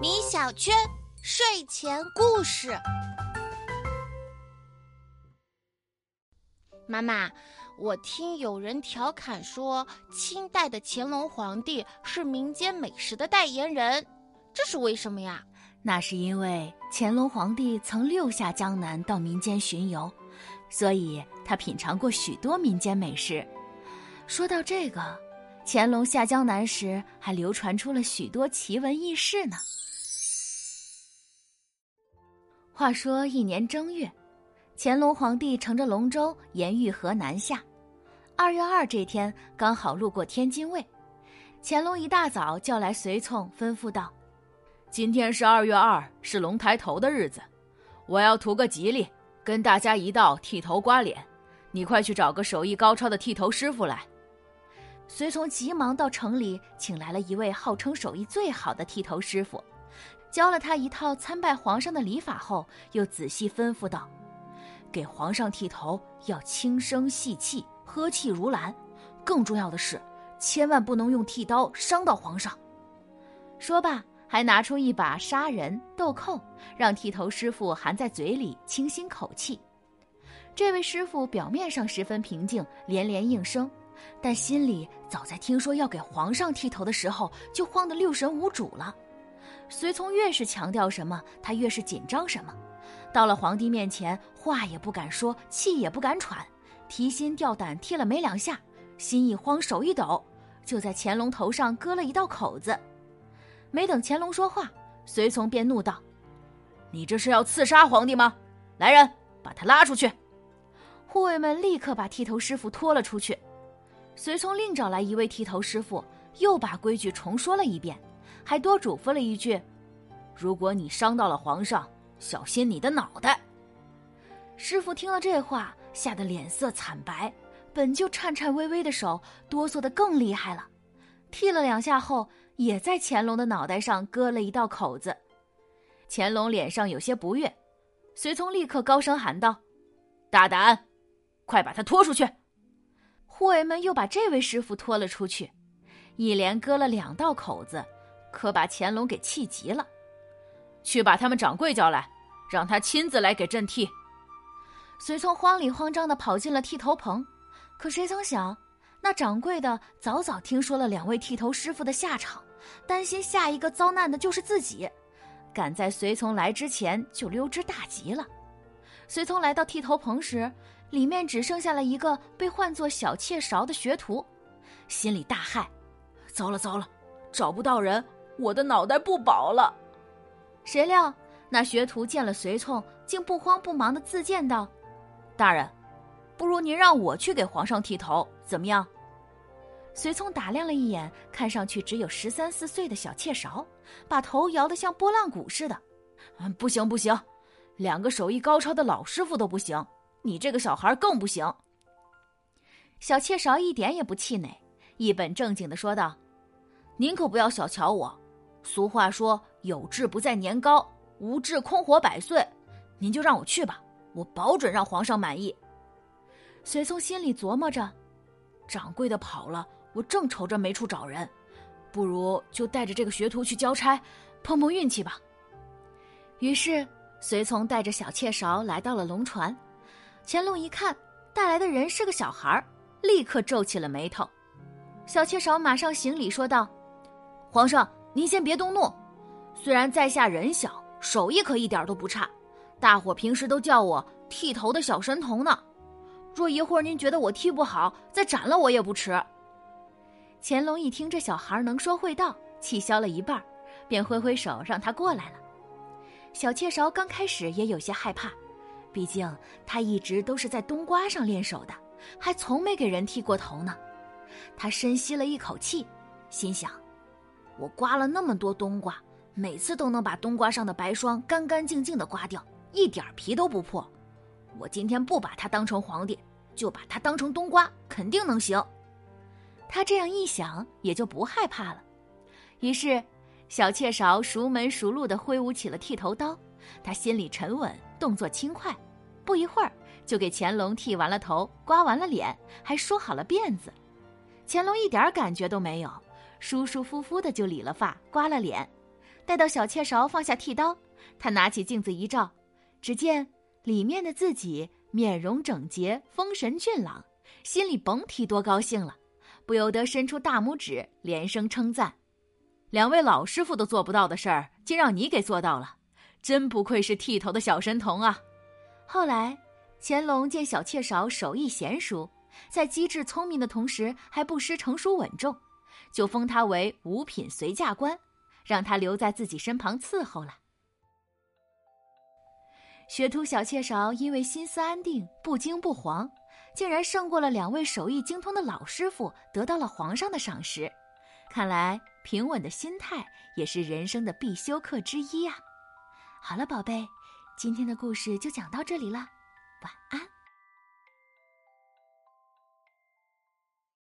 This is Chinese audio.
米小圈睡前故事。妈妈，我听有人调侃说，清代的乾隆皇帝是民间美食的代言人，这是为什么呀？那是因为乾隆皇帝曾六下江南到民间巡游，所以他品尝过许多民间美食。说到这个，乾隆下江南时还流传出了许多奇闻异事呢。话说一年正月，乾隆皇帝乘着龙舟沿玉河南下。二月二这天刚好路过天津卫，乾隆一大早叫来随从，吩咐道：“今天是二月二，是龙抬头的日子，我要图个吉利，跟大家一道剃头刮脸。你快去找个手艺高超的剃头师傅来。”随从急忙到城里，请来了一位号称手艺最好的剃头师傅，教了他一套参拜皇上的礼法后，又仔细吩咐道：“给皇上剃头要轻声细气，呵气如兰。更重要的是，千万不能用剃刀伤到皇上。”说罢，还拿出一把砂仁、豆蔻，让剃头师傅含在嘴里清新口气。这位师傅表面上十分平静，连连应声。但心里早在听说要给皇上剃头的时候，就慌得六神无主了。随从越是强调什么，他越是紧张什么。到了皇帝面前，话也不敢说，气也不敢喘，提心吊胆剃了没两下，心一慌，手一抖，就在乾隆头上割了一道口子。没等乾隆说话，随从便怒道：“你这是要刺杀皇帝吗？来人，把他拉出去！”护卫们立刻把剃头师傅拖了出去。随从另找来一位剃头师傅，又把规矩重说了一遍，还多嘱咐了一句：“如果你伤到了皇上，小心你的脑袋。”师傅听了这话，吓得脸色惨白，本就颤颤巍巍的手哆嗦的更厉害了。剃了两下后，也在乾隆的脑袋上割了一道口子。乾隆脸上有些不悦，随从立刻高声喊道：“大胆，快把他拖出去！”护卫们又把这位师傅拖了出去，一连割了两道口子，可把乾隆给气急了。去把他们掌柜叫来，让他亲自来给朕剃。随从慌里慌张的跑进了剃头棚，可谁曾想，那掌柜的早早听说了两位剃头师傅的下场，担心下一个遭难的就是自己，赶在随从来之前就溜之大吉了。随从来到剃头棚时。里面只剩下了一个被唤作小妾勺的学徒，心里大骇：糟了糟了，找不到人，我的脑袋不保了。谁料那学徒见了随从，竟不慌不忙的自荐道：“大人，不如您让我去给皇上剃头，怎么样？”随从打量了一眼，看上去只有十三四岁的小妾勺，把头摇得像拨浪鼓似的。嗯，不行不行，两个手艺高超的老师傅都不行。你这个小孩更不行。小妾勺一点也不气馁，一本正经的说道：“您可不要小瞧我。俗话说‘有志不在年高，无志空活百岁’，您就让我去吧，我保准让皇上满意。”随从心里琢磨着：“掌柜的跑了，我正愁着没处找人，不如就带着这个学徒去交差，碰碰运气吧。”于是，随从带着小妾勺来到了龙船。乾隆一看，带来的人是个小孩立刻皱起了眉头。小妾少马上行礼说道：“皇上，您先别动怒。虽然在下人小，手艺可一点都不差，大伙平时都叫我剃头的小神童呢。若一会儿您觉得我剃不好，再斩了我也不迟。”乾隆一听这小孩能说会道，气消了一半，便挥挥手让他过来了。小妾勺刚开始也有些害怕。毕竟他一直都是在冬瓜上练手的，还从没给人剃过头呢。他深吸了一口气，心想：我刮了那么多冬瓜，每次都能把冬瓜上的白霜干干净净的刮掉，一点皮都不破。我今天不把他当成皇帝，就把他当成冬瓜，肯定能行。他这样一想，也就不害怕了。于是，小妾勺熟门熟路地挥舞起了剃头刀，他心里沉稳，动作轻快。不一会儿，就给乾隆剃完了头，刮完了脸，还梳好了辫子。乾隆一点感觉都没有，舒舒服服的就理了发、刮了脸。待到小妾勺放下剃刀，他拿起镜子一照，只见里面的自己面容整洁、风神俊朗，心里甭提多高兴了，不由得伸出大拇指，连声称赞：“两位老师傅都做不到的事儿，竟让你给做到了，真不愧是剃头的小神童啊！”后来，乾隆见小妾勺手艺娴熟，在机智聪明的同时还不失成熟稳重，就封他为五品随驾官。让他留在自己身旁伺候了。学徒小妾勺因为心思安定、不惊不慌，竟然胜过了两位手艺精通的老师傅，得到了皇上的赏识。看来平稳的心态也是人生的必修课之一呀。好了，宝贝，今天的故事就讲到这里了，晚安。